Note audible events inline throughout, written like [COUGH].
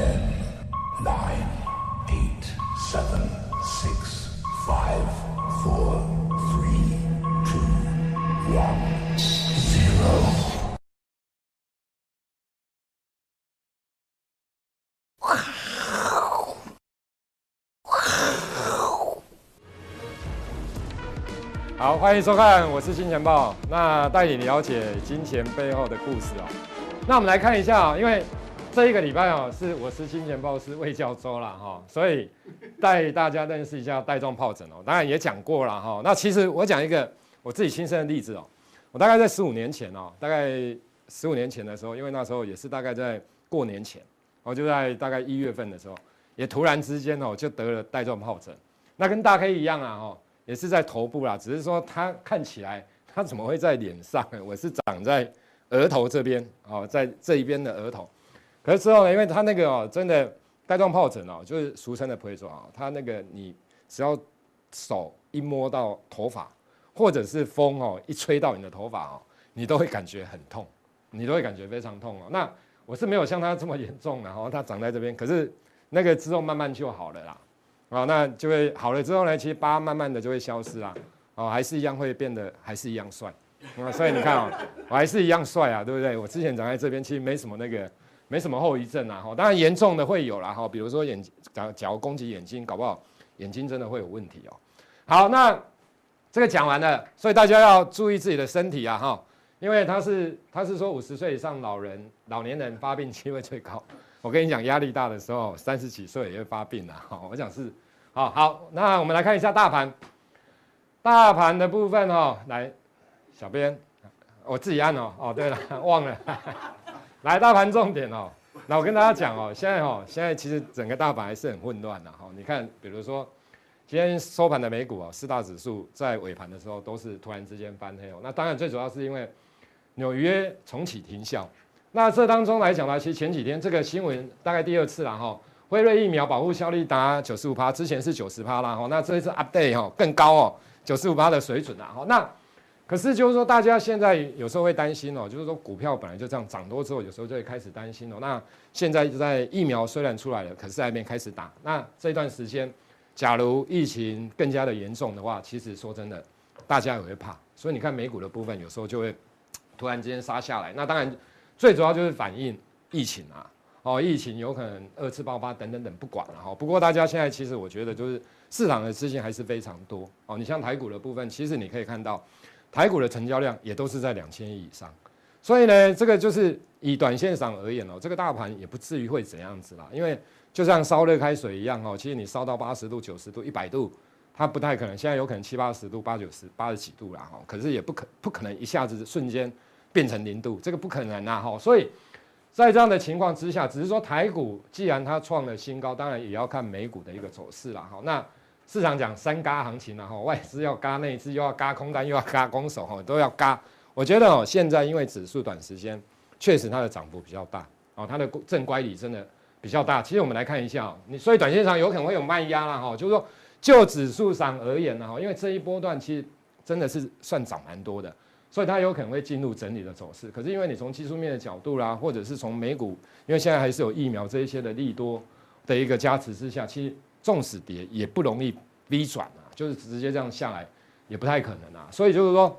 Ten, nine, eight, seven, six, five, four, three, two, one, zero. 好，欢迎收看，我是金钱豹，那带你了解金钱背后的故事哦。那我们来看一下啊，因为这一个礼拜哦，是我是金钱豹是魏教周了哈，所以带大家认识一下带状疱疹哦。当然也讲过了哈。那其实我讲一个我自己亲身的例子哦，我大概在十五年前哦，大概十五年前的时候，因为那时候也是大概在过年前，我就在大概一月份的时候，也突然之间哦就得了带状疱疹，那跟大 K 一样啊哈。也是在头部啦，只是说它看起来，它怎么会在脸上？我是长在额头这边哦，在这一边的额头。可是之后呢，因为它那个哦，真的带状疱疹哦，就是俗称的皮疹啊，它那个你只要手一摸到头发，或者是风哦一吹到你的头发哦，你都会感觉很痛，你都会感觉非常痛哦。那我是没有像它这么严重，然后它长在这边，可是那个之后慢慢就好了啦。啊，那就会好了之后呢，其实疤慢慢的就会消失啦，哦，还是一样会变得还是一样帅，啊，所以你看哦，我还是一样帅啊，对不对？我之前长在这边，其实没什么那个，没什么后遗症啊，哈，当然严重的会有啦，哈，比如说眼，假假如攻击眼睛，搞不好眼睛真的会有问题哦。好，那这个讲完了，所以大家要注意自己的身体啊，哈，因为他是他是说五十岁以上老人老年人发病机会最高。[LAUGHS] 我跟你讲，压力大的时候，三十几岁也会发病的。哈，我想是，好好，那我们来看一下大盘，大盘的部分哦，来，小编，我自己按哦，哦，对了，[LAUGHS] 忘了，来，大盘重点哦，那我跟大家讲哦，现在哦，现在其实整个大盘还是很混乱的哈。你看，比如说今天收盘的美股哦，四大指数在尾盘的时候都是突然之间翻黑哦，那当然最主要是因为纽约重启停效。那这当中来讲呢，其实前几天这个新闻大概第二次了哈，辉瑞疫苗保护效力达九十五趴，之前是九十趴啦哈，那这一次 update 哈更高哦，九十五趴的水准啦哈。那可是就是说，大家现在有时候会担心哦，就是说股票本来就这样涨多之后，有时候就会开始担心哦。那现在在疫苗虽然出来了，可是还没开始打。那这段时间，假如疫情更加的严重的话，其实说真的，大家也会怕。所以你看美股的部分，有时候就会突然之间杀下来。那当然。最主要就是反映疫情啊，哦，疫情有可能二次爆发等等等，不管了哈。不过大家现在其实我觉得就是市场的资金还是非常多哦。你像台股的部分，其实你可以看到台股的成交量也都是在两千亿以上，所以呢，这个就是以短线上而言哦，这个大盘也不至于会怎样子啦。因为就像烧热开水一样哦，其实你烧到八十度、九十度、一百度，它不太可能。现在有可能七八十度、八九十、八十几度啦哈，可是也不可不可能一下子瞬间。变成零度，这个不可能啊！哈，所以在这样的情况之下，只是说台股既然它创了新高，当然也要看美股的一个走势啦。哈，那市场讲三轧行情了哈，外资要轧内资，又要轧空单，又要轧空手，哈，都要轧。我觉得哦，现在因为指数短时间确实它的涨幅比较大，哦，它的正乖离真的比较大。其实我们来看一下，你所以短线上有可能会有卖压啦哈，就是说就指数上而言呢，哈，因为这一波段其实真的是算涨蛮多的。所以它有可能会进入整理的走势，可是因为你从技术面的角度啦，或者是从美股，因为现在还是有疫苗这一些的利多的一个加持之下，其实纵使跌也不容易 V 转啊，就是直接这样下来也不太可能啊。所以就是说，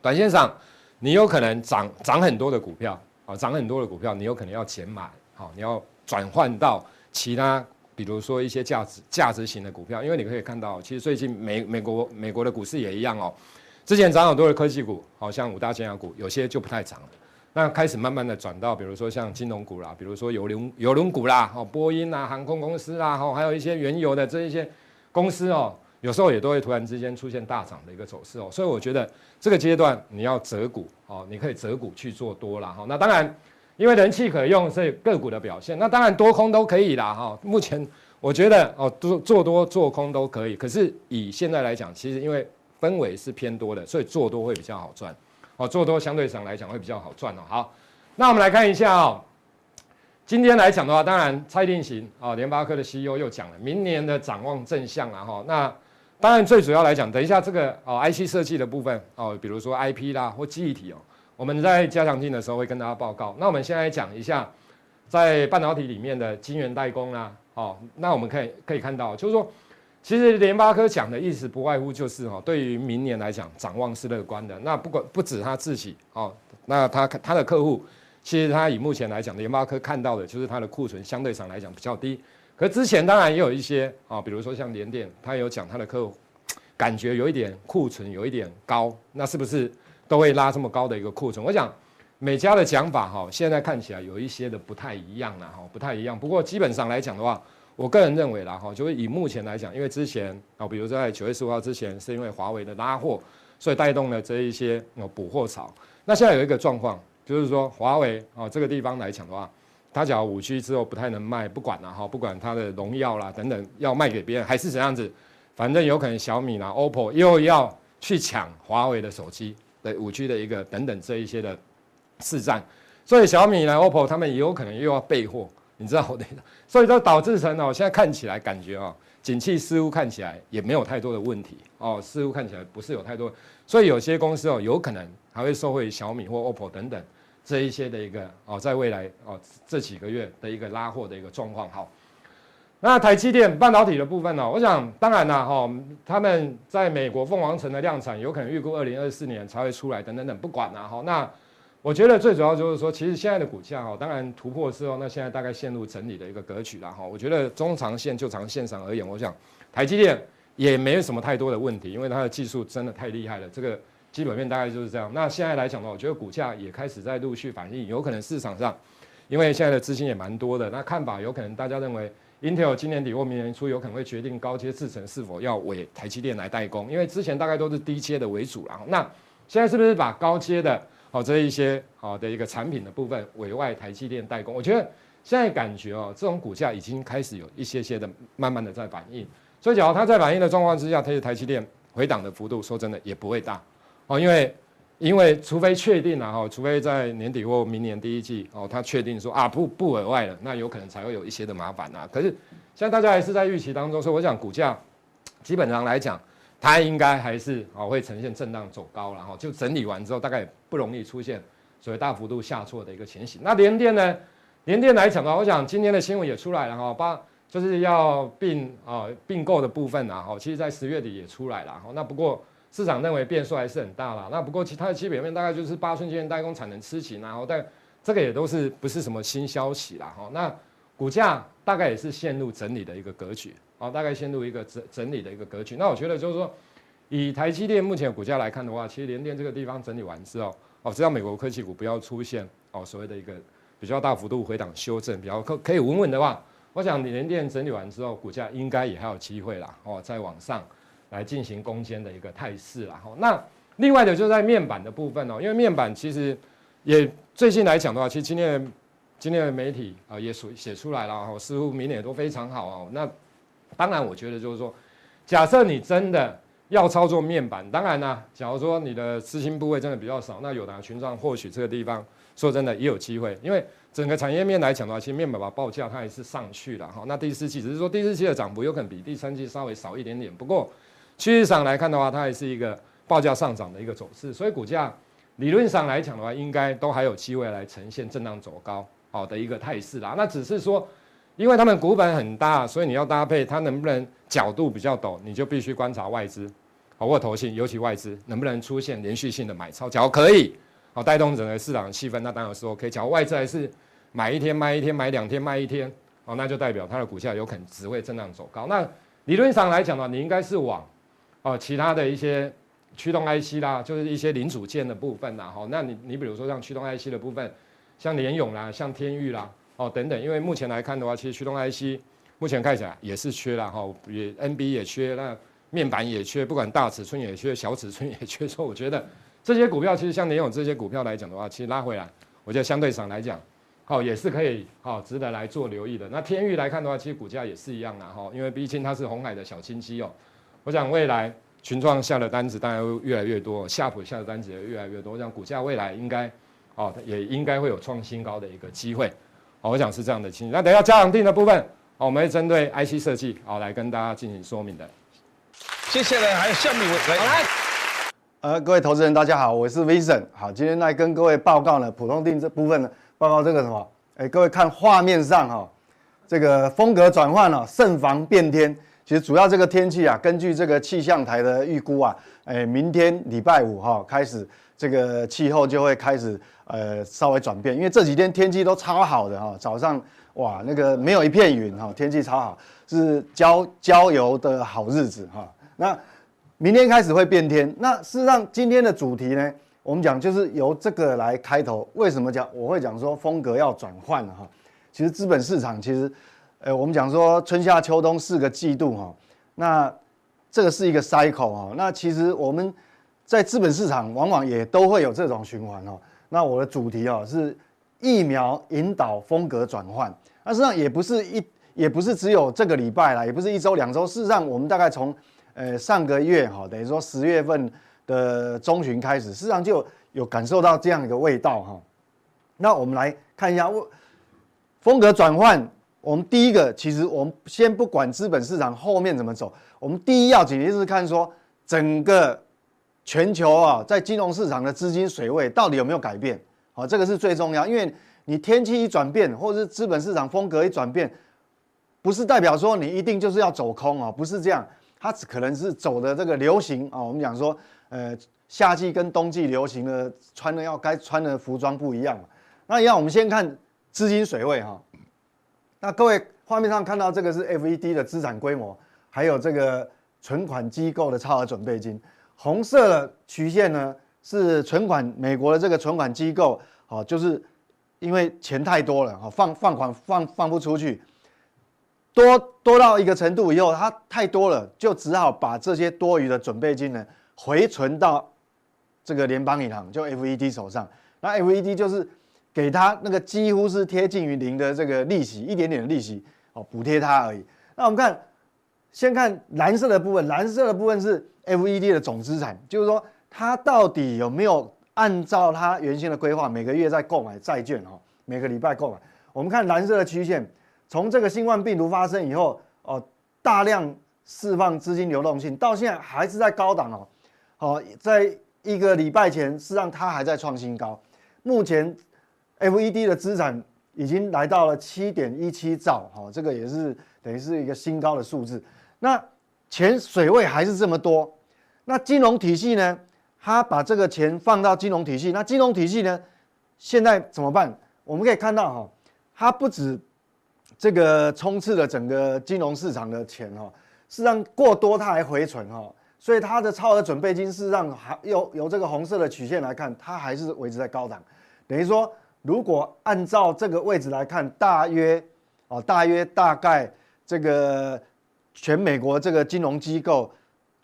短线上你有可能涨涨很多的股票啊，涨很多的股票，你有可能要减码，好，你要转换到其他，比如说一些价值价值型的股票，因为你可以看到，其实最近美美国美国的股市也一样哦。之前涨很多的科技股，好像五大尖牙股，有些就不太涨了。那开始慢慢的转到，比如说像金融股啦，比如说邮轮邮轮股啦，哦，波音啦，航空公司啦，哈，还有一些原油的这一些公司哦，有时候也都会突然之间出现大涨的一个走势哦。所以我觉得这个阶段你要择股哦，你可以择股去做多啦哈。那当然，因为人气可用，所以个股的表现，那当然多空都可以啦哈。目前我觉得哦，做做多做空都可以。可是以现在来讲，其实因为氛围是偏多的，所以做多会比较好赚，哦，做多相对上来讲会比较好赚哦。好，那我们来看一下哦，今天来讲的话，当然蔡定行啊，联发科的 CEO 又讲了，明年的展望正向啊哈。那当然最主要来讲，等一下这个哦 IC 设计的部分哦，比如说 IP 啦或记忆体哦，我们在加强镜的时候会跟大家报告。那我们先来讲一下在半导体里面的晶圆代工啦，哦，那我们可以可以看到，就是说，其实联发科讲的意思不外乎就是哈，对于明年来讲，展望是乐观的。那不管不止他自己哦，那他他的客户，其实他以目前来讲，联发科看到的就是他的库存相对上来讲比较低。可之前当然也有一些啊，比如说像联电，他有讲他的客户感觉有一点库存有一点高，那是不是都会拉这么高的一个库存？我想。每家的讲法哈，现在看起来有一些的不太一样了哈，不太一样。不过基本上来讲的话，我个人认为啦哈，就是以目前来讲，因为之前啊，比如在九月十五号之前，是因为华为的拉货，所以带动了这一些哦补货潮。那现在有一个状况，就是说华为啊这个地方来讲的话，它假如五 G 之后不太能卖，不管了哈，不管它的荣耀啦等等要卖给别人还是怎样子，反正有可能小米啦、OPPO 又要去抢华为的手机的五 G 的一个等等这一些的。市占，所以小米呢、OPPO 他们也有可能又要备货，你知道我的，所以就导致成哦，现在看起来感觉哦，景气似乎看起来也没有太多的问题哦，似乎看起来不是有太多，所以有些公司哦，有可能还会受惠小米或 OPPO 等等这一些的一个哦，在未来哦这几个月的一个拉货的一个状况。好，那台积电半导体的部分呢，我想当然了哈，他们在美国凤凰城的量产有可能预估二零二四年才会出来，等等等，不管了哈，那。我觉得最主要就是说，其实现在的股价哈，当然突破之后，那现在大概陷入整理的一个格局了哈。我觉得中长线就长线上而言，我想台积电也没有什么太多的问题，因为它的技术真的太厉害了。这个基本面大概就是这样。那现在来讲的话，我觉得股价也开始在陆续反映，有可能市场上，因为现在的资金也蛮多的，那看法有可能大家认为，Intel 今年底或明年初有可能会决定高阶制程是否要委台积电来代工，因为之前大概都是低阶的为主了。那现在是不是把高阶的？好，这一些好的一个产品的部分委外台积电代工，我觉得现在感觉哦，这种股价已经开始有一些些的慢慢的在反应。所以，假如它在反应的状况之下，它的台积电回档的幅度，说真的也不会大哦，因为因为除非确定了哈，除非在年底或明年第一季哦，它确定说啊不不委外了，那有可能才会有一些的麻烦啊。可是现在大家还是在预期当中，所以我想股价基本上来讲。它应该还是啊会呈现震荡走高，然后就整理完之后，大概也不容易出现所谓大幅度下挫的一个情形。那联电呢？联电来讲的话，我想今天的新闻也出来了哈，八就是要并啊并购的部分啊，哈，其实在十月底也出来了哈。那不过市场认为变数还是很大了。那不过其他的基本面大概就是八寸晶圆代工产能吃紧，然后但这个也都是不是什么新消息了哈。那股价大概也是陷入整理的一个格局。好，大概陷入一个整整理的一个格局。那我觉得就是说，以台积电目前股价来看的话，其实联电这个地方整理完之后，哦，只要美国科技股不要出现哦所谓的一个比较大幅度回档修正，比较可可以稳稳的话，我想联电整理完之后，股价应该也还有机会啦，哦，再往上来进行攻坚的一个态势啦。哦，那另外的就是在面板的部分哦，因为面板其实也最近来讲的话，其实今天今天的媒体啊也写写出来了，哦，似乎明年也都非常好哦，那。当然，我觉得就是说，假设你真的要操作面板，当然呢，假如说你的资金部位真的比较少，那友达群创或许这个地方说真的也有机会，因为整个产业面来讲的话，其实面板把报价它还是上去了哈。那第四季只是说第四季的涨幅有可能比第三季稍微少一点点，不过趋势上来看的话，它还是一个报价上涨的一个走势，所以股价理论上来讲的话，应该都还有机会来呈现震荡走高好的一个态势啦。那只是说。因为他们股本很大，所以你要搭配它能不能角度比较陡，你就必须观察外资，好或投信，尤其外资能不能出现连续性的买超，假如可以，好带动整个市场的气氛，那当然是 OK。假如外资还是买一天卖一天，买两天卖一天，哦，那就代表它的股价有可能只会震荡走高。那理论上来讲呢，你应该是往哦其他的一些驱动 IC 啦，就是一些零组件的部分啦，好，那你你比如说像驱动 IC 的部分，像联咏啦，像天钰啦。哦，等等，因为目前来看的话，其实驱动 IC 目前看起来也是缺了哈，也 NB 也缺，那面板也缺，不管大尺寸也缺，小尺寸也缺。所以我觉得这些股票其实像联咏这些股票来讲的话，其实拉回来，我觉得相对上来讲，好也是可以好值得来做留意的。那天域来看的话，其实股价也是一样的哈，因为毕竟它是红海的小金鸡哦。我想未来群创下的单子当然会越来越多，夏普下的单子也越来越多，我想股价未来应该哦也应该会有创新高的一个机会。好，我想是这样的情形。那等一下加强定的部分，哦，我们会针对 IC 设计，好来跟大家进行说明的。接下来还有下面一位来，来，呃，各位投资人大家好，我是 Vincent。好，今天来跟各位报告呢，普通定这部分呢，报告这个什么，哎，各位看画面上哈，这个风格转换了，慎防变天。其实主要这个天气啊，根据这个气象台的预估啊，哎，明天礼拜五哈开始，这个气候就会开始呃稍微转变，因为这几天天气都超好的哈，早上哇那个没有一片云哈，天气超好，是郊郊游的好日子哈。那明天开始会变天，那事实上今天的主题呢，我们讲就是由这个来开头。为什么讲我会讲说风格要转换哈？其实资本市场其实。呃，我们讲说春夏秋冬四个季度哈，那这个是一个 cycle 哈。那其实我们在资本市场往往也都会有这种循环哦。那我的主题哦是疫苗引导风格转换。那实际上也不是一，也不是只有这个礼拜啦，也不是一周两周。事实上，我们大概从呃上个月哈，等于说十月份的中旬开始，事实上就有感受到这样一个味道哈。那我们来看一下风格转换。我们第一个，其实我们先不管资本市场后面怎么走，我们第一要紧的是看说整个全球啊，在金融市场的资金水位到底有没有改变，好，这个是最重要，因为你天气一转变，或者是资本市场风格一转变，不是代表说你一定就是要走空啊，不是这样，它只可能是走的这个流行啊，我们讲说，呃，夏季跟冬季流行的穿的要该穿的服装不一样，那一样，我们先看资金水位哈。那各位画面上看到这个是 FED 的资产规模，还有这个存款机构的超额准备金。红色的曲线呢是存款，美国的这个存款机构，好，就是因为钱太多了，好，放放款放放不出去，多多到一个程度以后，它太多了，就只好把这些多余的准备金呢回存到这个联邦银行，就 FED 手上。那 FED 就是。给他那个几乎是贴近于零的这个利息，一点点的利息哦，补贴他而已。那我们看，先看蓝色的部分，蓝色的部分是 FED 的总资产，就是说它到底有没有按照它原先的规划，每个月在购买债券哦，每个礼拜购买。我们看蓝色的曲线，从这个新冠病毒发生以后哦，大量释放资金流动性，到现在还是在高档哦。好，在一个礼拜前，实际上它还在创新高，目前。FED 的资产已经来到了七点一七兆，哈，这个也是等于是一个新高的数字。那钱水位还是这么多，那金融体系呢？他把这个钱放到金融体系，那金融体系呢？现在怎么办？我们可以看到，哈，它不止这个充斥了整个金融市场的钱，哈，事实上过多它还回存，哈，所以它的超额准备金事实上还由由这个红色的曲线来看，它还是维持在高档，等于说。如果按照这个位置来看，大约哦，大约大概这个全美国这个金融机构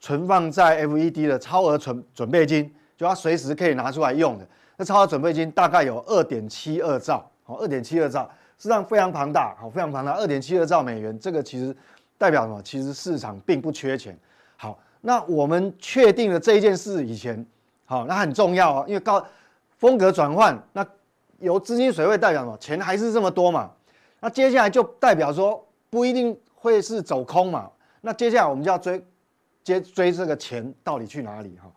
存放在 FED 的超额存准备金，就它随时可以拿出来用的。那超额准备金大概有二点七二兆，好，二点七二兆，实际上非常庞大，好，非常庞大，二点七二兆美元，这个其实代表什么？其实市场并不缺钱。好，那我们确定了这一件事以前，好，那很重要哦，因为高风格转换，那。由资金水位代表什么？钱还是这么多嘛？那接下来就代表说不一定会是走空嘛？那接下来我们就要追，接追这个钱到底去哪里哈？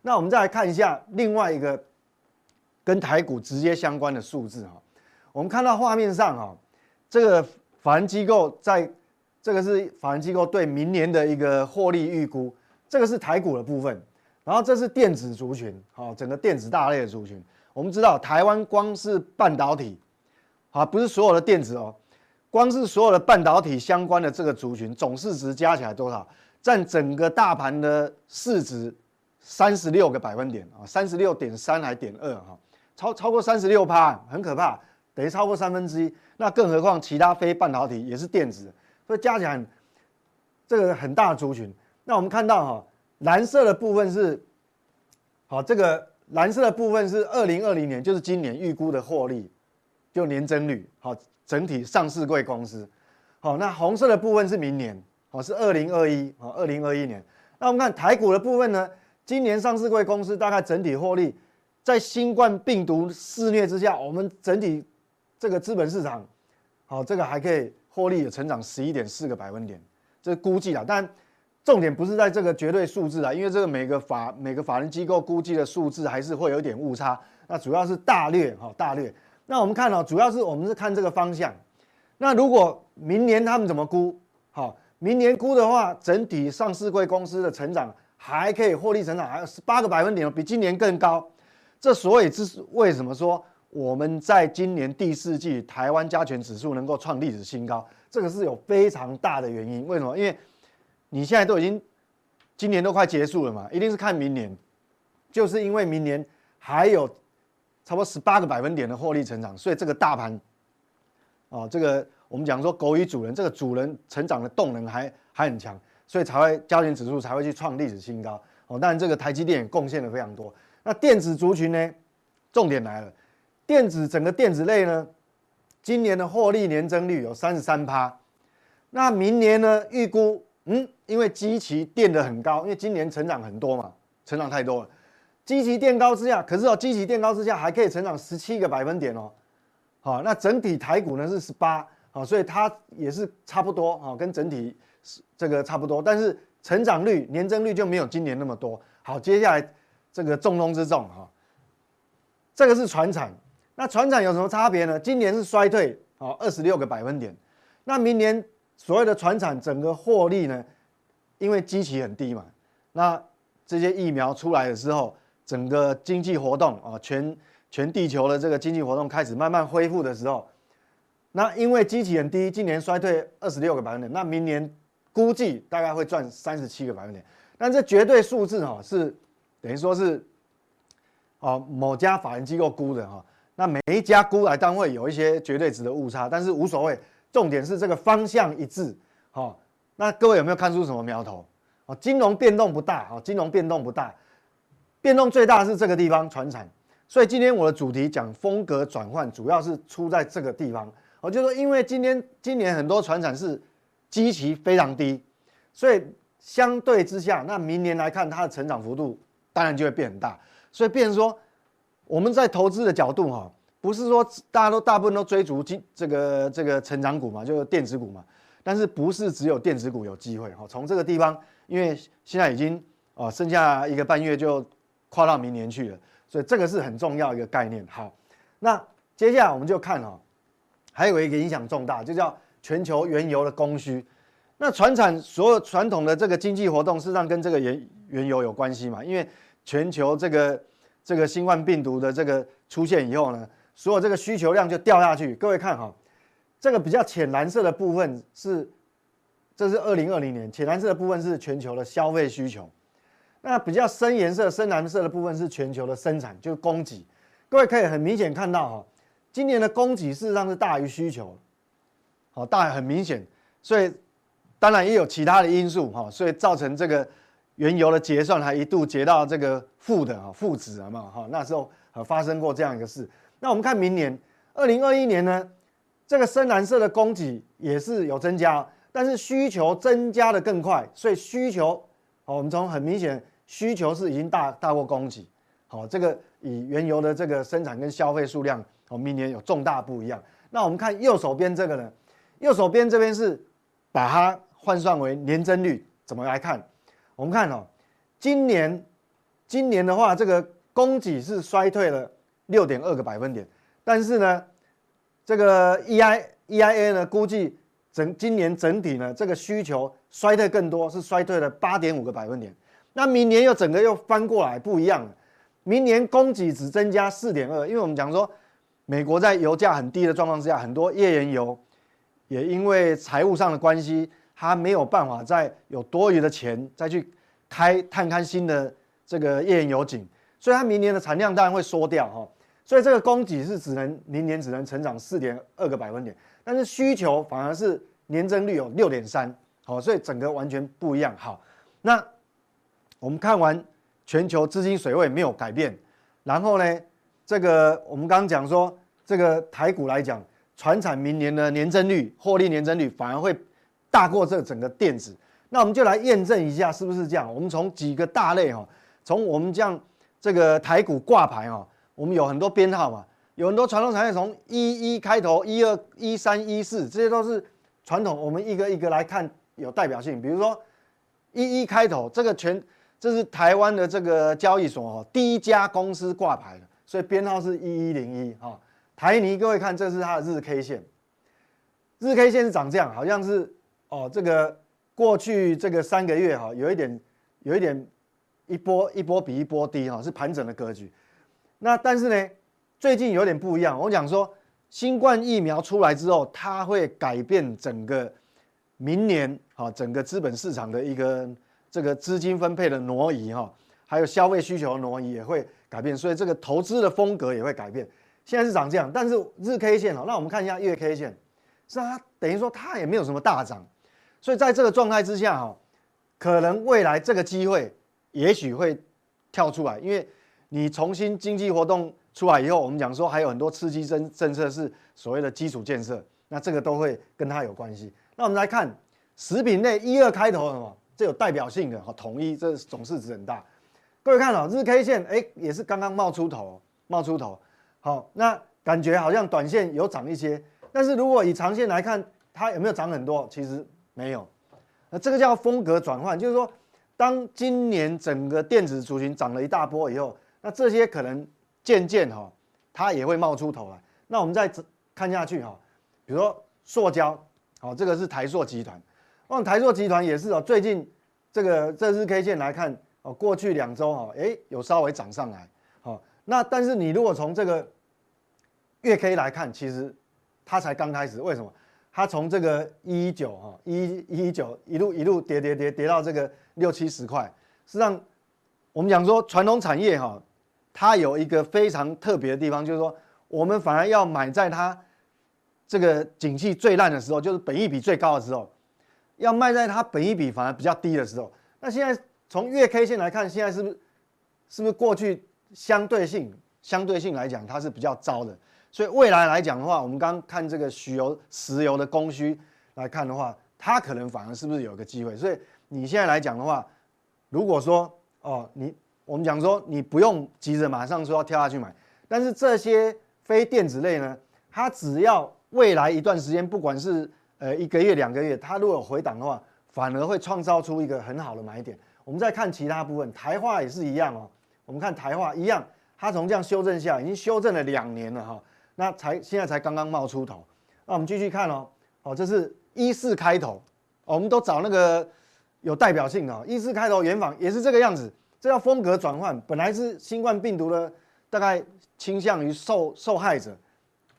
那我们再来看一下另外一个跟台股直接相关的数字哈。我们看到画面上哈，这个法人机构在，这个是法人机构对明年的一个获利预估，这个是台股的部分，然后这是电子族群，好，整个电子大类的族群。我们知道，台湾光是半导体，啊，不是所有的电子哦，光是所有的半导体相关的这个族群总市值加起来多少？占整个大盘的市值三十六个百分点啊，三十六点三还点二哈，超超过三十六趴，很可怕，等于超过三分之一。那更何况其他非半导体也是电子，所以加起来这个很大的族群。那我们看到哈，蓝色的部分是好这个。蓝色的部分是二零二零年，就是今年预估的获利，就年增率，好，整体上市柜公司，好，那红色的部分是明年，好，是二零二一，好，二零二一年。那我们看台股的部分呢，今年上市柜公司大概整体获利，在新冠病毒肆虐之下，我们整体这个资本市场，好，这个还可以获利有成长十一点四个百分点，这估计啊，但。重点不是在这个绝对数字啊，因为这个每个法每个法人机构估计的数字还是会有点误差。那主要是大略哈，大略。那我们看哦，主要是我们是看这个方向。那如果明年他们怎么估？好，明年估的话，整体上市柜公司的成长还可以获利成长，还有十八个百分点，比今年更高。这所以这是为什么说我们在今年第四季台湾加权指数能够创历史新高？这个是有非常大的原因。为什么？因为你现在都已经今年都快结束了嘛，一定是看明年，就是因为明年还有。差不多十八个百分点的获利成长，所以这个大盘，哦，这个我们讲说狗与主人，这个主人成长的动能还还很强，所以才会加权指数才会去创历史新高。哦，当然这个台积电也贡献了非常多。那电子族群呢？重点来了，电子整个电子类呢，今年的获利年增率有三十三趴。那明年呢？预估，嗯，因为基期垫得很高，因为今年成长很多嘛，成长太多了。基期垫高之下，可是哦，基期垫高之下还可以成长十七个百分点哦，好，那整体台股呢是十八，好，所以它也是差不多，好，跟整体这个差不多，但是成长率年增率就没有今年那么多。好，接下来这个重中之重哈，这个是船产，那船产有什么差别呢？今年是衰退，好，二十六个百分点，那明年所谓的船产整个获利呢，因为基期很低嘛，那这些疫苗出来的时候。整个经济活动啊，全全地球的这个经济活动开始慢慢恢复的时候，那因为基期很低，今年衰退二十六个百分点，那明年估计大概会赚三十七个百分点，但这绝对数字哈是等于说是哦某家法人机构估的哈，那每一家估来单位有一些绝对值的误差，但是无所谓，重点是这个方向一致，好，那各位有没有看出什么苗头？哦，金融变动不大，哦，金融变动不大。变动最大是这个地方，船产。所以今天我的主题讲风格转换，主要是出在这个地方。我就说，因为今天今年很多船产是基期非常低，所以相对之下，那明年来看它的成长幅度当然就会变很大。所以变成说，我们在投资的角度哈，不是说大家都大部分都追逐金这个这个成长股嘛，就是电子股嘛。但是不是只有电子股有机会哈？从这个地方，因为现在已经啊剩下一个半月就。跨到明年去了，所以这个是很重要一个概念。好，那接下来我们就看哦，还有一个影响重大，就叫全球原油的供需。那传产所有传统的这个经济活动，事实上跟这个原原油有关系嘛？因为全球这个这个新冠病毒的这个出现以后呢，所有这个需求量就掉下去。各位看哈，这个比较浅蓝色的部分是，这是二零二零年，浅蓝色的部分是全球的消费需求。那比较深颜色、深蓝色的部分是全球的生产，就是供给。各位可以很明显看到哈，今年的供给事实上是大于需求，好，大很明显。所以当然也有其他的因素哈，所以造成这个原油的结算还一度结到这个负的哈负值了嘛哈，那时候呃发生过这样一个事。那我们看明年二零二一年呢，这个深蓝色的供给也是有增加，但是需求增加的更快，所以需求。好，我们从很明显需求是已经大大过供给，好，这个以原油的这个生产跟消费数量，哦，明年有重大不一样。那我们看右手边这个呢，右手边这边是把它换算为年增率，怎么来看？我们看哦，今年今年的话，这个供给是衰退了六点二个百分点，但是呢，这个 EI EIA 呢估计。整今年整体呢，这个需求衰退更多，是衰退了八点五个百分点。那明年又整个又翻过来不一样了，明年供给只增加四点二，因为我们讲说，美国在油价很低的状况之下，很多页岩油也因为财务上的关系，它没有办法再有多余的钱再去开探勘新的这个页岩油井，所以它明年的产量当然会缩掉哈。所以这个供给是只能明年只能成长四点二个百分点。但是需求反而是年增率有六点三，好，所以整个完全不一样。好，那我们看完全球资金水位没有改变，然后呢，这个我们刚刚讲说，这个台股来讲，传产明年的年增率、获利年增率反而会大过这整个电子。那我们就来验证一下是不是这样。我们从几个大类哈，从我们这样这个台股挂牌哈，我们有很多编号嘛。有很多传统产业从一一开头，一二一三一四，这些都是传统。我们一个一个来看，有代表性。比如说一一开头，这个全这是台湾的这个交易所哦，第一家公司挂牌的，所以编号是一一零一哈。台泥，各位看，这是它的日 K 线，日 K 线是长这样，好像是哦，这个过去这个三个月哈，有一点有一点一波一波比一波低哈，是盘整的格局。那但是呢，最近有点不一样，我讲说新冠疫苗出来之后，它会改变整个明年哈整个资本市场的一个这个资金分配的挪移哈，还有消费需求的挪移也会改变，所以这个投资的风格也会改变。现在是涨这样，但是日 K 线哦，那我们看一下月 K 线，是它等于说它也没有什么大涨，所以在这个状态之下哈，可能未来这个机会也许会跳出来，因为你重新经济活动出来以后，我们讲说还有很多刺激政政策是所谓的基础建设，那这个都会跟它有关系。那我们来看食品类一二开头的什么，这有代表性的哈，统一这总市值很大，各位看哦，日 K 线哎也是刚刚冒出头，冒出头。好，那感觉好像短线有涨一些，但是如果以长线来看，它有没有涨很多？其实没有。那这个叫风格转换，就是说，当今年整个电子族群涨了一大波以后，那这些可能渐渐哈，它也会冒出头来。那我们再看下去哈，比如说塑胶，好，这个是台塑集团，那台塑集团也是哦，最近这个这日 K 线来看哦，过去两周哈，哎，有稍微涨上来。那但是你如果从这个月 K 来看，其实它才刚开始。为什么？它从这个一一九哈一一九一路一路跌跌跌跌到这个六七十块。实际上，我们讲说传统产业哈，它有一个非常特别的地方，就是说我们反而要买在它这个景气最烂的时候，就是本益比最高的时候，要卖在它本益比反而比较低的时候。那现在从月 K 线来看，现在是不是是不是过去？相对性，相对性来讲，它是比较糟的。所以未来来讲的话，我们刚看这个石油、石油的供需来看的话，它可能反而是不是有个机会？所以你现在来讲的话，如果说哦，你我们讲说你不用急着马上说要跳下去买，但是这些非电子类呢，它只要未来一段时间，不管是呃一个月、两个月，它如果有回档的话，反而会创造出一个很好的买点。我们再看其他部分，台化也是一样哦。我们看台化一样，它从这样修正下，已经修正了两年了哈，那才现在才刚刚冒出头。那我们继续看哦，哦，这是一四开头，我们都找那个有代表性的，一四开头原仿也是这个样子，这叫风格转换。本来是新冠病毒的大概倾向于受受害者，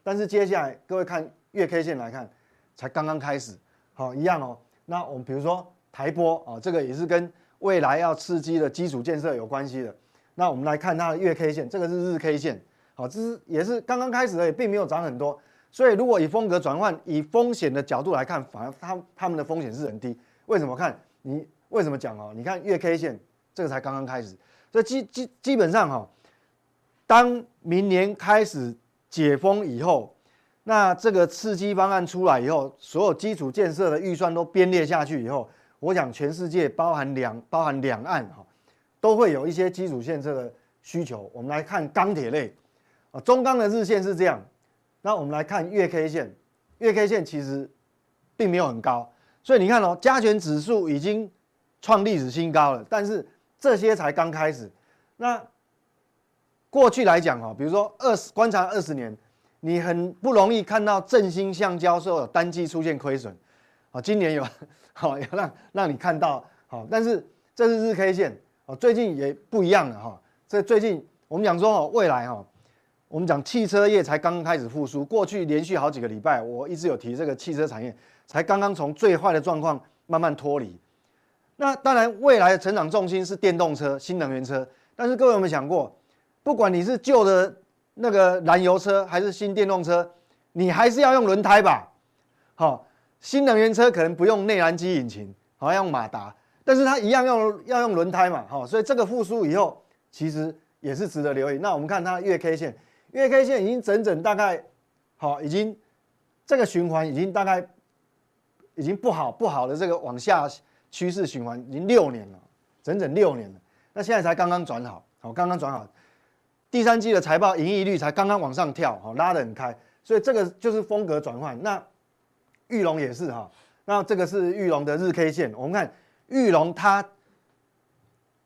但是接下来各位看月 K 线来看，才刚刚开始，好一样哦。那我们比如说台玻啊，这个也是跟未来要刺激的基础建设有关系的。那我们来看它的月 K 线，这个是日 K 线，好，这是也是刚刚开始的，也，并没有涨很多。所以如果以风格转换，以风险的角度来看，反而它它们的风险是很低。为什么？看你为什么讲哦？你看月 K 线，这个才刚刚开始，所以基基基本上哈，当明年开始解封以后，那这个刺激方案出来以后，所有基础建设的预算都编列下去以后，我想全世界包含两包含两岸哈。都会有一些基础建设的需求。我们来看钢铁类，啊，中钢的日线是这样。那我们来看月 K 线，月 K 线其实并没有很高，所以你看哦，加权指数已经创历史新高了，但是这些才刚开始。那过去来讲哈，比如说二十观察二十年，你很不容易看到正兴橡胶说有单季出现亏损，啊，今年有，好 [LAUGHS] 要让让你看到，好，但是这是日 K 线。哦，最近也不一样了哈。这最近我们讲说哈，未来哈，我们讲汽车业才刚刚开始复苏。过去连续好几个礼拜，我一直有提这个汽车产业才刚刚从最坏的状况慢慢脱离。那当然，未来的成长重心是电动车、新能源车。但是各位有没有想过，不管你是旧的那个燃油车还是新电动车，你还是要用轮胎吧？好，新能源车可能不用内燃机引擎，好像用马达。但是它一样用要用轮胎嘛，好，所以这个复苏以后，其实也是值得留意。那我们看它月 K 线，月 K 线已经整整大概，好，已经这个循环已经大概已经不好不好的这个往下趋势循环已经六年了，整整六年了。那现在才刚刚转好，好，刚刚转好，第三季的财报盈利率才刚刚往上跳，好，拉得很开，所以这个就是风格转换。那裕隆也是哈，那这个是裕隆的日 K 线，我们看。裕隆它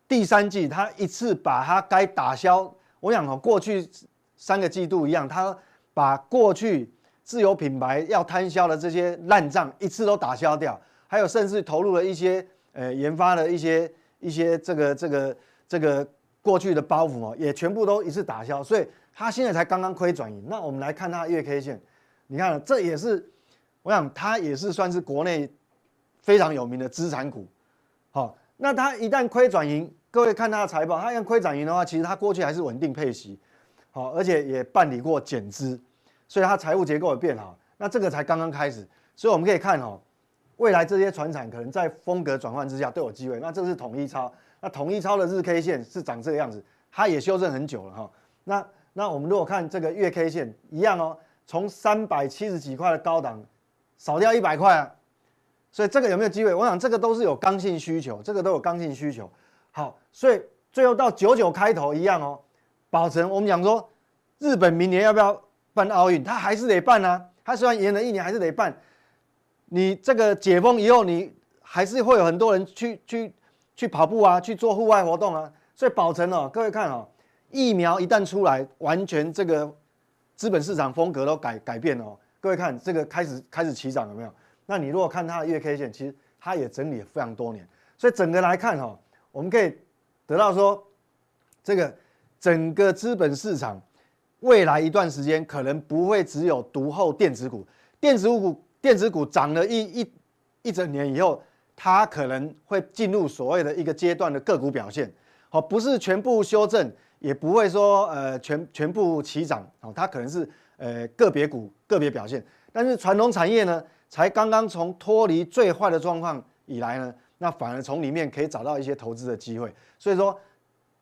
第三季，它一次把它该打消，我想哦，过去三个季度一样，它把过去自有品牌要摊销的这些烂账一次都打消掉，还有甚至投入了一些呃研发的一些一些这个这个这个过去的包袱哦，也全部都一次打消，所以它现在才刚刚亏转盈。那我们来看它月 K 线，你看这也是，我想它也是算是国内非常有名的资产股，好，那它一旦亏转盈，各位看它的财报，它一旦亏转盈的话，其实它过去还是稳定配息。好，而且也办理过减资，所以它财务结构也变好。那这个才刚刚开始，所以我们可以看哦，未来这些船厂可能在风格转换之下都有机会。那这是统一超，那统一超的日 K 线是长这个样子，它也修正很久了哈。那那我们如果看这个月 K 线一样哦，从三百七十几块的高档少掉一百块啊，所以这个有没有机会？我想这个都是有刚性需求，这个都有刚性需求。好，所以最后到九九开头一样哦。保存，我们讲说，日本明年要不要办奥运？他还是得办啊。他虽然延了一年，还是得办。你这个解封以后，你还是会有很多人去去去跑步啊，去做户外活动啊。所以保存哦，各位看哦，疫苗一旦出来，完全这个资本市场风格都改改变哦。各位看这个开始开始起涨有没有？那你如果看它的月 K 线，其实它也整理了非常多年。所以整个来看哦，我们可以得到说这个。整个资本市场未来一段时间可能不会只有独后电子股，电子股电子股涨了一一一整年以后，它可能会进入所谓的一个阶段的个股表现，好，不是全部修正，也不会说呃全全部齐涨，哦，它可能是呃个别股个别表现，但是传统产业呢，才刚刚从脱离最坏的状况以来呢，那反而从里面可以找到一些投资的机会，所以说。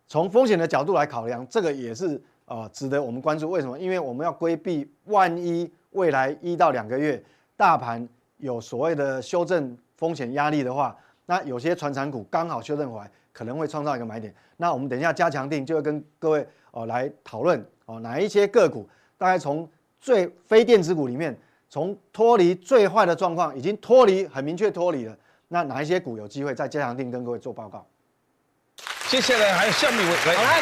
从风险的角度来考量，这个也是呃值得我们关注。为什么？因为我们要规避万一未来一到两个月大盘有所谓的修正风险压力的话，那有些传产股刚好修正回来，可能会创造一个买点。那我们等一下加强定就会跟各位哦来讨论哦哪一些个股大概从最非电子股里面，从脱离最坏的状况已经脱离很明确脱离了，那哪一些股有机会在加强定跟各位做报告？接下来还有下面一位来，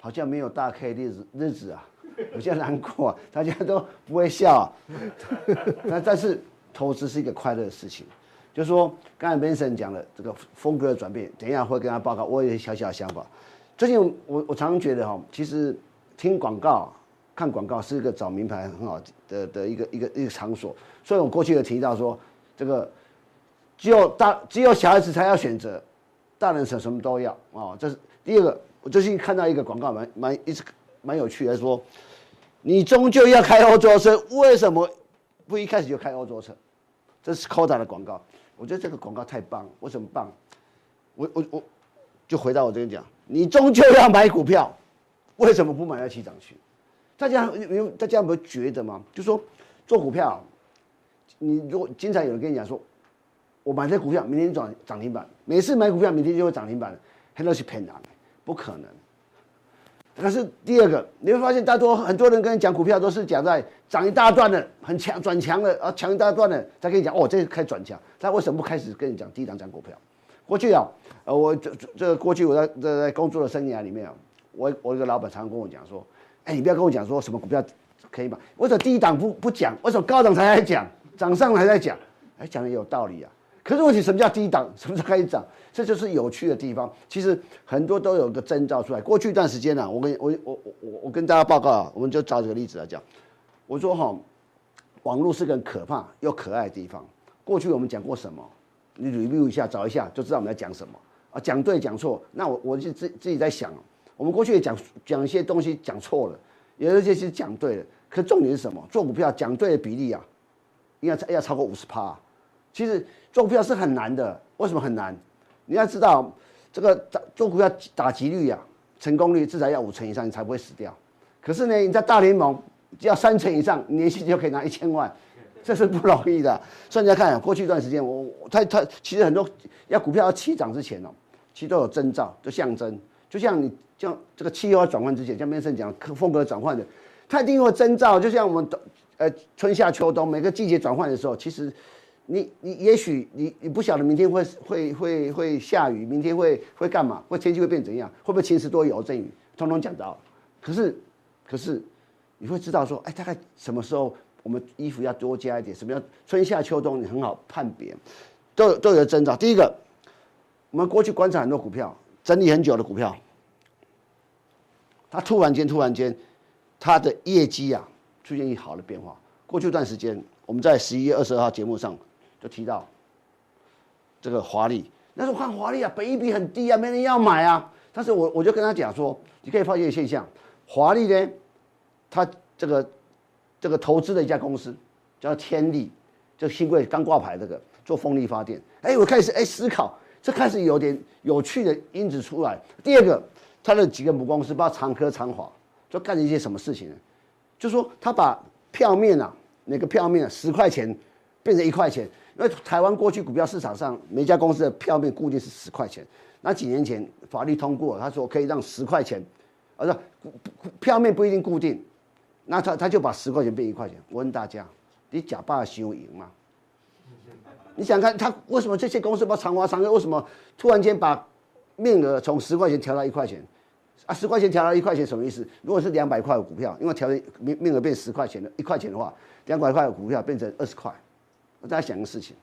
好像没有大 K 的日子日子啊，[LAUGHS] 有些难过，大家都不会笑。[LAUGHS] 那但是投资是一个快乐的事情，就是说刚才 Vincent 讲的这个风格的转变，等一下会跟他报告。我有些小小的想法。最近我我常常觉得哈，其实听广告、看广告是一个找名牌很好的的一个一个一个场所。所以我过去有提到说，这个只有大只有小孩子才要选择。大人什什么都要啊、哦，这是第二个。我最近看到一个广告，蛮蛮一直蛮有趣的，说你终究要开欧洲车，为什么不一开始就开欧洲车？这是 Skoda 的广告，我觉得这个广告太棒了。为什么棒？我我我就回到我这边讲，你终究要买股票，为什么不买在起涨区？大家有大家有没有觉得吗？就说做股票，你如果经常有人跟你讲说。我买这股票，明天涨涨停板。每次买股票，明天就会涨停板，很多是骗人的，不可能。可是第二个，你会发现，大多很多人跟你讲股票，都是讲在涨一大段的，很强转强的，啊，强一大段的，再跟你讲，哦，这开始转强。他为什么不开始跟你讲低档讲股票？过去啊，呃，我这这过去我在在在工作的生涯里面啊，我我一个老板常常跟我讲说，哎，你不要跟我讲说什么股票可以买，为什么低档不不讲？为什么高档才来讲？涨上来才讲？哎，讲的有道理啊。可是问题，什么叫低档？什么时候开始涨？[LAUGHS] 这就是有趣的地方。其实很多都有个征兆出来。过去一段时间呢、我跟我我我我跟大家报告啊，我们就找这个例子来讲。我说哈，网络是个很可怕又可爱的地方。过去我们讲过什么？你 review 一下，找一下，就知道我们在讲什么啊。讲对讲错，那我我就自自己在想，我们过去也讲讲一些东西讲错了，有一些是讲对了。可重点是什么？做股票讲对的比例啊，应该要超过五十趴。其实做股票是很难的，为什么很难？你要知道，这个做股票打击率呀、啊，成功率至少要五成以上，你才不会死掉。可是呢，你在大联盟只要三成以上，年薪就可以拿一千万，[LAUGHS] 这是不容易的。所以你要看过去一段时间，我他他其实很多要股票要起涨之前哦，其实都有征兆，就象征。就像你像这个气候要转换之前，像 Mason 讲风格转换的，它一定有征兆。就像我们呃春夏秋冬每个季节转换的时候，其实。你你也许你你不晓得明天会会会会下雨，明天会会干嘛？或天气会变怎样？会不会晴时多云偶阵雨？通通讲到。可是可是你会知道说，哎，大概什么时候我们衣服要多加一点，什么样春夏秋冬你很好判别，都有都有征兆。第一个，我们过去观察很多股票，整理很久的股票，它突然间突然间，它的业绩啊出现一好的变化。过去一段时间，我们在十一月二十二号节目上就提到这个华丽，那时候看华丽啊，本益比很低啊，没人要买啊。但是我我就跟他讲说，你可以发现一个现象，华丽呢，他这个这个投资的一家公司叫天力，就新贵刚挂牌这个做风力发电。哎，我开始哎思考，这开始有点有趣的因子出来。第二个，他的几个母公司，包括长科、长华，就干了一些什么事情呢？就说他把票面啊，那个票面十块钱变成一块钱，因为台湾过去股票市场上每家公司的票面固定是十块钱。那几年前法律通过，他说可以让十块钱，而且票面不一定固定，那他他就把十块钱变一块钱。我问大家，你假扮想赢吗？你想看他为什么这些公司把长华长科为什么突然间把面额从十块钱调到一块钱？啊，十块钱调到一块钱什么意思？如果是两百块的股票，因为调面面额变十块钱的一块钱的话，两百块的股票变成二十块。我大家想个事情。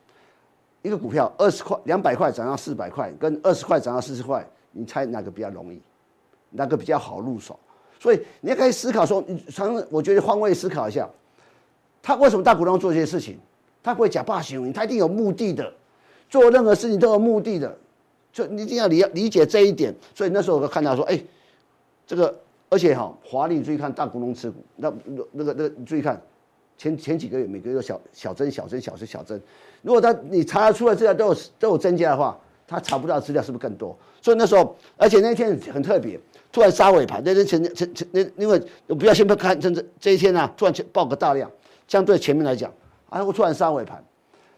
一个股票二十块、两百块涨到四百块，跟二十块涨到四十块，你猜哪个比较容易？哪个比较好入手？所以你要开始思考说，你常我觉得换位思考一下，他为什么大股东做这些事情？他会假霸行为，他一定有目的的，做任何事情都有目的的，就你一定要理理解这一点。所以那时候我就看到说，哎，这个而且哈，华丽注意看大股东持股，那那个那个你注意看。前前几个月每个月都小小增小增小增小增，如果他你查出来资料都有都有增加的话，他查不到资料是不是更多？所以那时候，而且那天很特别，突然杀尾盘，那天前前前那因为我不要先不看这这这一天啊，突然爆个大量，相对前面来讲，啊我突然杀尾盘，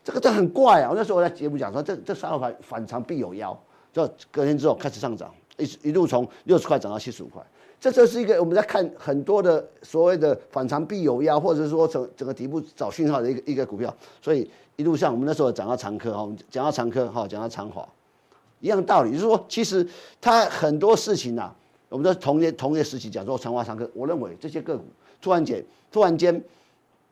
这个这很怪啊！我那时候我在节目讲说，这这杀尾盘反常必有妖，就隔天之后开始上涨，一一路从六十块涨到七十五块。这就是一个我们在看很多的所谓的反常必有妖，或者是说整整个底部找讯号的一个一个股票，所以一路上我们那时候讲到长科哈，我们讲到长科哈，讲到长华，一样道理，就是说其实它很多事情呐，我们在同一同一时期讲说长华长科，我认为这些个股突然间突然间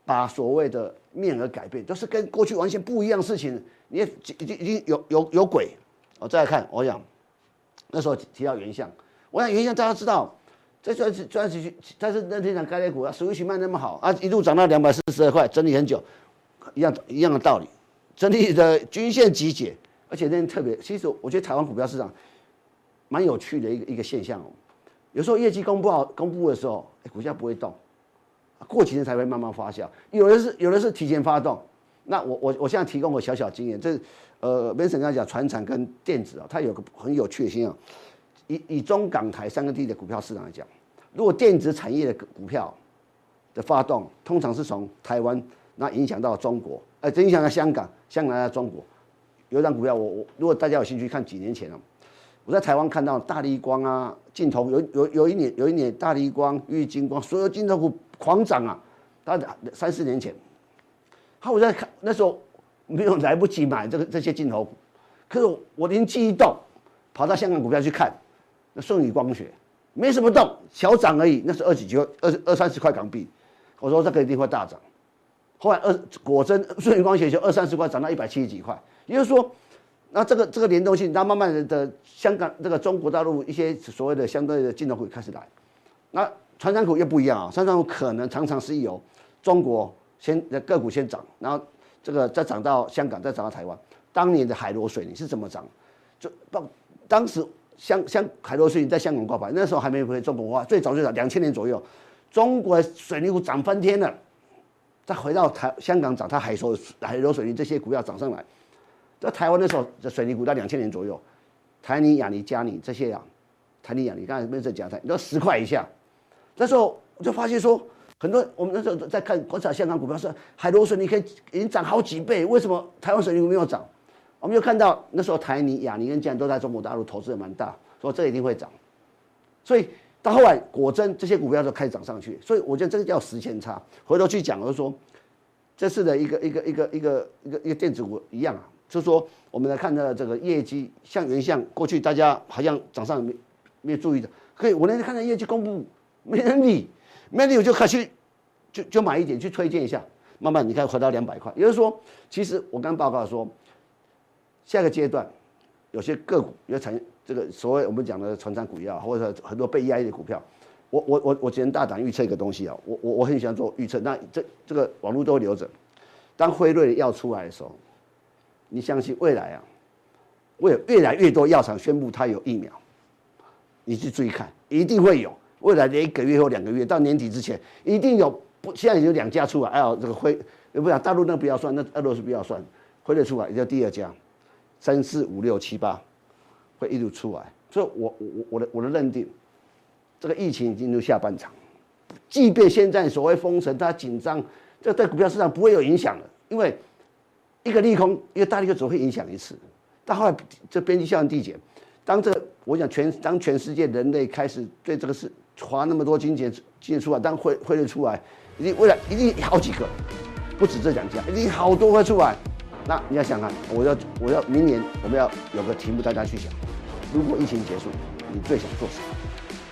把所谓的面额改变，都是跟过去完全不一样的事情，你已经已经有有有鬼。我再来看，我想那时候提到原相，我想原相大家知道。这算是算是，但是那天讲概念股啊，史威奇卖那么好啊，一路涨到两百四十二块，整理很久，一样一样的道理，整体的均线集结，而且那天特别，其实我觉得台湾股票市场蛮有趣的一个一个现象哦，有时候业绩公布好公布的时候，哎，股价不会动，过几天才会慢慢发酵，有的是有的是提前发动，那我我我现在提供我小小经验，这呃，Vincent 刚才讲传产跟电子啊，它有个很有趣的现象。以以中港台三个地的股票市场来讲，如果电子产业的股票的发动，通常是从台湾，那影响到中国，呃，影响到香港，香港到中国。有一张股票我，我如果大家有兴趣看，几年前啊，我在台湾看到大立光啊，镜头有有有一年有一年大立光、玉晶光，所有镜头股狂涨啊，它三四年前，好，我在看那时候没有来不及买这个这些镜头股，可是我灵机一动，跑到香港股票去看。那舜宇光学没什么动，小涨而已。那是二几几二二三十块港币。我说这个一定会大涨。后来二果真顺宇光学就二三十块涨到一百七十几块。也就是说，那这个这个联动性，那慢慢的香港这个中国大陆一些所谓的相对的镜头股开始来。那传产股又不一样啊，传产股可能常常是由中国先的个股先涨，然后这个再涨到香港，再涨到台湾。当年的海螺水泥是怎么涨？就当当时。香香海螺水泥在香港挂牌，那时候还没有回中国化，最早最早两千年左右，中国水泥股涨翻天了，再回到台香港涨，它海螺海螺水泥这些股票涨上来，在台湾那时候的水泥股在两千年左右，台泥、亚泥、嘉泥这些啊，台泥、亚泥，刚才没在讲台，你都十块以下，那时候我就发现说，很多我们那时候在看观察香港股票是海螺水泥可以已经涨好几倍，为什么台湾水泥股没有涨？我们就看到那时候台泥、亚泥跟建都在中国大陆投资的蛮大，说这一定会涨，所以到后来果真这些股票就开始涨上去，所以我觉得这个叫时间差。回头去讲，就是说这次的一个一个一个一个一个一个电子股一样啊，就是说我们来看到这个业绩，像原相过去大家好像涨上没没注意的，可以我那天看到业绩公布没人理，没人理我就开始就就买一点去推荐一下，慢慢你看回到两百块。也就是说，其实我刚报告说，下一个阶段有些个股有产这个所谓我们讲的传产股也好，或者很多被压抑的股票，我我我我只能大胆预测一个东西啊，我我我很喜欢做预测，那这这个网络都会留着。当辉瑞药出来的时候，你相信未来啊，会有越来越多药厂宣布它有疫苗，你去注意看，一定会有。未来的一个月或两个月，到年底之前，一定有不现在有两家出来，哎呦，这个辉，不讲大陆那不要算，那俄罗斯不要算，辉瑞出来，也就第二家，三四五六七八，会一路出来。所以我我我的我的认定，这个疫情已经进入下半场，即便现在所谓封城，大家紧张。这对股票市场不会有影响的，因为一个利空，一个大利空只会影响一次。但后来这边际效应递减，当这个我想全当全世界人类开始对这个事花那么多金钱金钱出来，当汇汇率出来，一定未来一定好几个，不止这两家，一定好多会出来。那你要想啊，我要我要明年我们要有个题目大家去想：如果疫情结束，你最想做什么？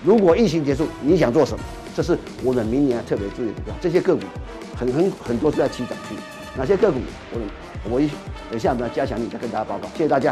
如果疫情结束，你想做什么？这是我们明年特别注意的，这些个股。很很很多是在起涨区，哪些个股我我一等一下我们要加强力再跟大家报告，谢谢大家。